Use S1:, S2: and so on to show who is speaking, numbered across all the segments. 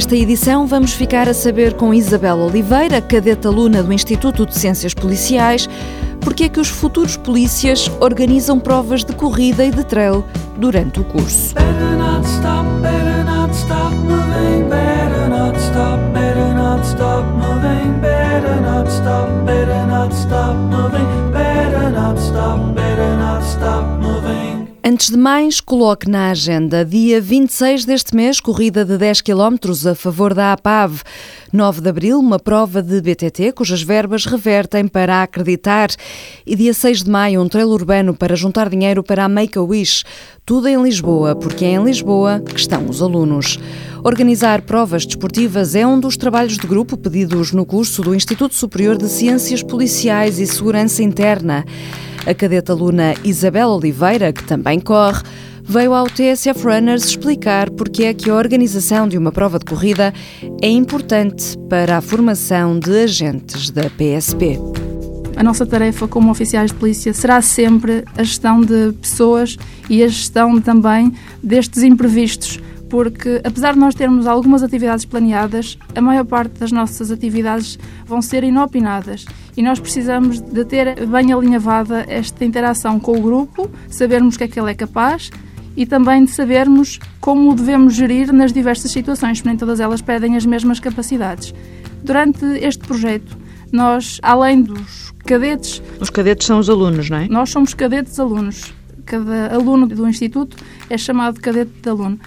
S1: Nesta edição vamos ficar a saber com Isabel Oliveira, cadeta aluna do Instituto de Ciências Policiais, porque é que os futuros polícias organizam provas de corrida e de trail durante o curso. Antes de mais, coloque na agenda dia 26 deste mês, corrida de 10 km a favor da APAV. 9 de abril, uma prova de BTT cujas verbas revertem para acreditar. E dia 6 de maio, um trail urbano para juntar dinheiro para a Make-A-Wish. Tudo em Lisboa, porque é em Lisboa que estão os alunos. Organizar provas desportivas é um dos trabalhos de grupo pedidos no curso do Instituto Superior de Ciências Policiais e Segurança Interna. A cadeta aluna Isabel Oliveira, que também corre, veio ao TSF Runners explicar porque é que a organização de uma prova de corrida é importante para a formação de agentes da PSP.
S2: A nossa tarefa como oficiais de polícia será sempre a gestão de pessoas e a gestão também destes imprevistos porque apesar de nós termos algumas atividades planeadas, a maior parte das nossas atividades vão ser inopinadas e nós precisamos de ter bem alinhavada esta interação com o grupo, sabermos o que é que ele é capaz e também de sabermos como o devemos gerir nas diversas situações, porque nem todas elas pedem as mesmas capacidades. Durante este projeto, nós, além dos cadetes...
S1: Os cadetes são os alunos, não é?
S2: Nós somos cadetes alunos. Cada aluno do Instituto é chamado de cadete de aluno.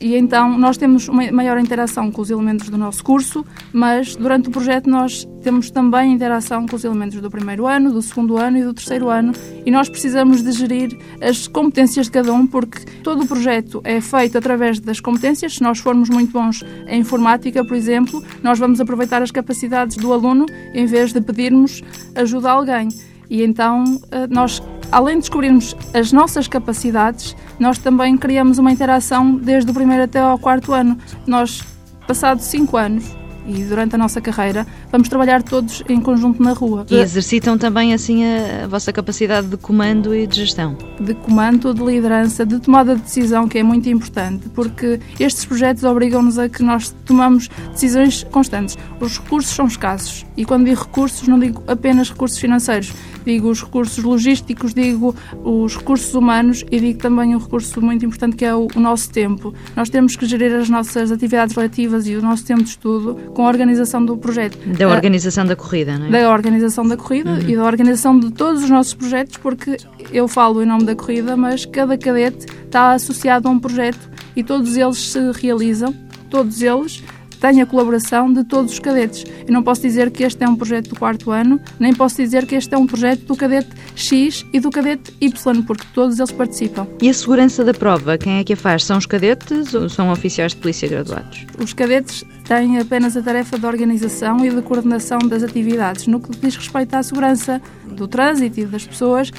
S2: E então nós temos uma maior interação com os elementos do nosso curso, mas durante o projeto nós temos também interação com os elementos do primeiro ano, do segundo ano e do terceiro ano, e nós precisamos de gerir as competências de cada um, porque todo o projeto é feito através das competências. Se nós formos muito bons em informática, por exemplo, nós vamos aproveitar as capacidades do aluno em vez de pedirmos ajuda a alguém. E então eh, nós além de descobrirmos as nossas capacidades, nós também criamos uma interação desde o primeiro até ao quarto ano. Nós, passados cinco anos, e durante a nossa carreira vamos trabalhar todos em conjunto na rua.
S1: E exercitam também assim a, a, vossa capacidade de comando e de gestão?
S2: De comando, de liderança, de tomada de decisão, que é muito importante, porque estes projetos obrigam-nos a que nós tomamos decisões constantes. Os recursos são escassos e quando digo recursos não digo apenas recursos financeiros, digo os recursos logísticos, digo os recursos humanos e digo também um recurso muito importante que é o, o nosso tempo. Nós temos que gerir as nossas atividades letivas e o nosso tempo de estudo com a organização do projeto.
S1: Da organização da corrida, não é?
S2: Da organização da corrida uhum. e da organização de todos os nossos projetos, porque eu falo em nome da corrida, mas cada cadete está associado a um projeto e todos eles se realizam, todos eles tem a colaboração de todos os cadetes. Eu não posso dizer que este é um projeto do quarto ano, nem posso dizer que este é um projeto do cadete X e do cadete Y, porque todos eles participam.
S1: E a segurança da prova, quem é que a faz? São os cadetes ou são oficiais de polícia graduados?
S2: Os cadetes têm apenas a tarefa de organização e de coordenação das atividades. No que diz respeito à segurança do trânsito e das pessoas,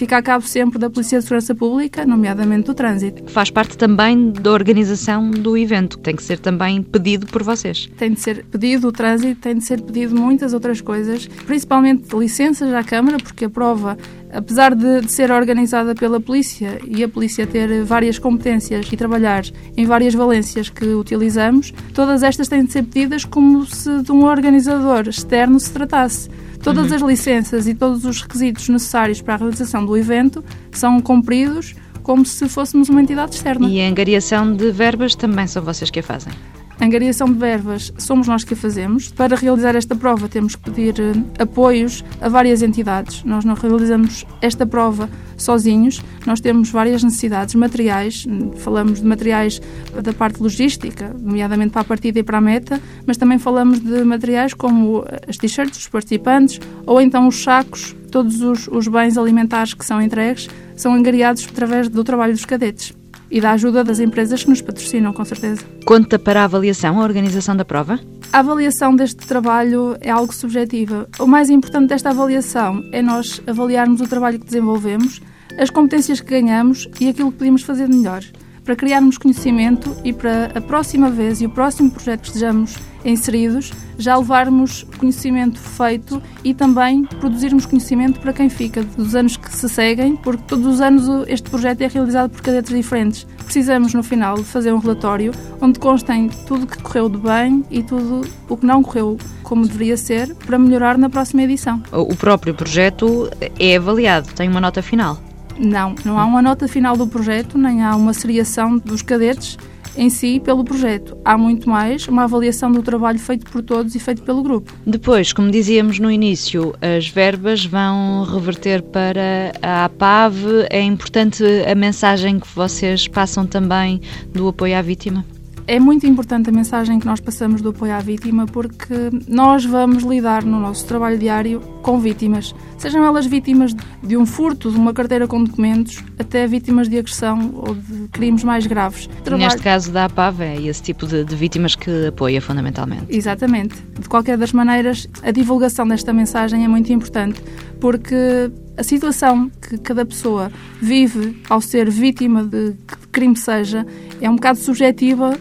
S2: fica a cabo sempre da Polícia de Segurança Pública, nomeadamente do trânsito.
S1: Faz parte também da organização do evento, tem que ser também pedido por vocês.
S2: Tem de ser pedido o trânsito, tem de ser pedido muitas outras coisas, principalmente licenças à Câmara, porque a prova apesar de, de, ser organizada pela polícia e a polícia ter várias competências e trabalhar em várias valências que utilizamos, todas estas têm de ser pedidas como se de um organizador externo se tratasse. Todas uhum. as licenças e todos os requisitos necessários para a realização do evento são cumpridos como se fôssemos uma entidade externa.
S1: E a angariação de verbas também são vocês que a fazem?
S2: Angariação de verbas somos nós que a fazemos. Para realizar esta prova temos que pedir uh, apoios a várias entidades. Nós não realizamos esta prova sozinhos, nós temos várias necessidades materiais, falamos de materiais da parte logística, nomeadamente para a partida e para a meta, mas também falamos de materiais como as t-shirts dos participantes ou então os sacos, todos os, os bens alimentares que são entregues são angariados através do trabalho dos cadetes e da ajuda das empresas que nos patrocinam, com certeza.
S1: Conta para a avaliação a organização da prova?
S2: A avaliação deste trabalho é algo subjetiva. O mais importante desta avaliação é nós avaliarmos o trabalho que desenvolvemos, as competências que ganhamos e aquilo que podemos fazer melhor, para criarmos conhecimento e para a próxima vez e o próximo projeto que estejamos inseridos, já levarmos conhecimento feito e também produzirmos conhecimento para quem fica dos anos que se seguem, porque todos os anos este projeto é realizado por cadetes diferentes. Precisamos, no final, de fazer um relatório onde constem tudo o que correu de bem e tudo o que não correu como deveria ser para melhorar na próxima edição.
S1: O próprio projeto é avaliado, tem uma nota final?
S2: Não, não há uma nota final do projeto, nem há uma seriação dos cadetes em si pelo projeto. Há muito mais uma avaliação do trabalho feito por todos e feito pelo grupo.
S1: Depois, como dizíamos no início, as verbas vão reverter para a APAV. É importante a mensagem que vocês passam também do apoio à vítima?
S2: É muito importante a mensagem que nós passamos do apoio à vítima porque nós vamos lidar no nosso trabalho diário com vítimas, sejam elas vítimas de um furto, de uma carteira com documentos, até vítimas de agressão ou de crimes mais graves.
S1: Trabalho... Neste caso da APAV é esse tipo de, de vítimas que apoia fundamentalmente.
S2: Exatamente. De qualquer das maneiras, a divulgação desta mensagem é muito importante porque a situação que cada pessoa vive ao ser vítima de que crime seja é um bocado subjetiva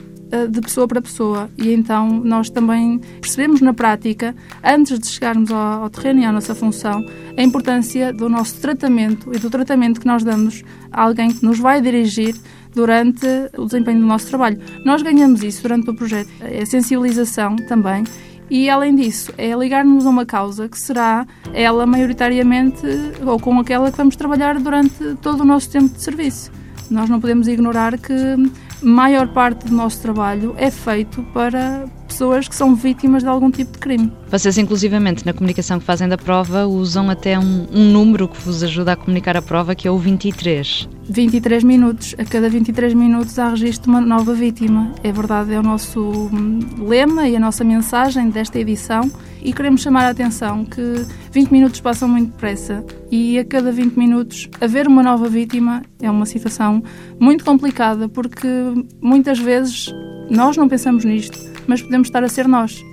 S2: de pessoa para pessoa e então nós também percebemos na prática, antes de chegarmos ao, ao, terreno e à nossa função, a importância do nosso tratamento e do tratamento que nós damos a alguém que nos vai dirigir durante o desempenho do nosso trabalho. Nós ganhamos isso durante o projeto, é sensibilização também e, além disso, é ligar-nos a uma causa que será ela maioritariamente ou com aquela que vamos trabalhar durante todo o nosso tempo de serviço. Nós não podemos ignorar que maior parte do nosso trabalho é feito para pessoas que são vítimas de algum tipo de crime.
S1: Vocês, inclusivamente, na comunicação que fazem da prova, usam até um, um, número que vos ajuda a comunicar a prova, que é o 23.
S2: 23 minutos. A cada 23 minutos há registro de uma nova vítima. É verdade, é o nosso hum, lema e a nossa mensagem desta edição. E queremos chamar a atenção que 20 minutos passam muito depressa e a cada 20 minutos haver uma nova vítima é uma situação muito complicada porque muitas vezes nós não pensamos nisto mas podemos estar a ser nós.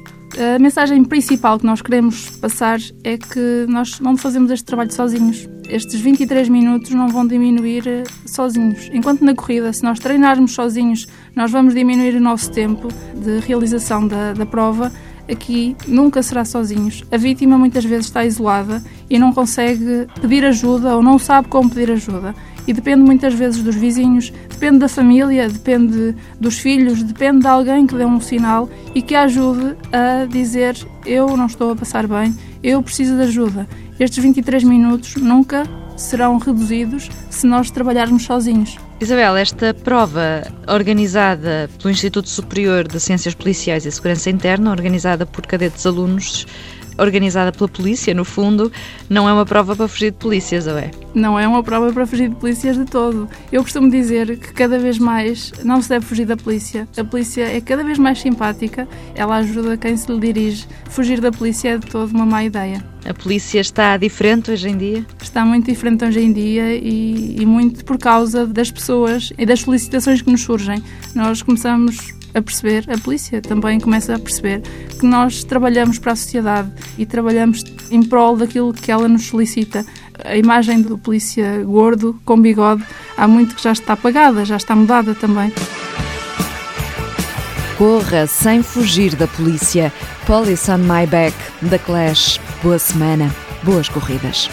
S2: A mensagem principal que nós queremos passar é que nós não fazemos este trabalho sozinhos. Estes 23 minutos não vão diminuir eh, sozinhos. Enquanto na corrida, se nós treinarmos sozinhos, nós vamos diminuir o nosso tempo de realização da, da prova, aqui nunca será sozinhos. A vítima muitas vezes está isolada e não consegue pedir ajuda ou não sabe como pedir ajuda e depende muitas vezes dos vizinhos, depende da família, depende dos filhos, depende de alguém que dê um sinal e que a ajude a dizer eu não estou a passar bem, eu preciso de ajuda. Estes 23 minutos nunca serão reduzidos se nós trabalharmos sozinhos.
S1: Isabel, esta prova organizada pelo Instituto Superior de Ciências Policiais e Segurança Interna, organizada por cadetes alunos, organizada pela polícia, no fundo, não é uma prova para fugir de polícias, ou é?
S2: Não é uma prova para fugir de polícias de todo. Eu costumo dizer que cada vez mais não se deve fugir da polícia. A polícia é cada vez mais simpática, ela ajuda quem se lhe dirige. Fugir da polícia é de todo uma má ideia.
S1: A polícia está diferente hoje em dia?
S2: Está muito diferente hoje em dia e, e muito por causa das pessoas e das solicitações que nos surgem. Nós começamos a perceber, a polícia também começa a perceber que nós trabalhamos para a sociedade e trabalhamos em prol daquilo que ela nos solicita. A imagem do polícia gordo, com bigode, há muito que já está apagada, já está mudada também.
S1: Corra sem fugir da polícia. Police on my back, da Clash. Boa semana, boas corridas.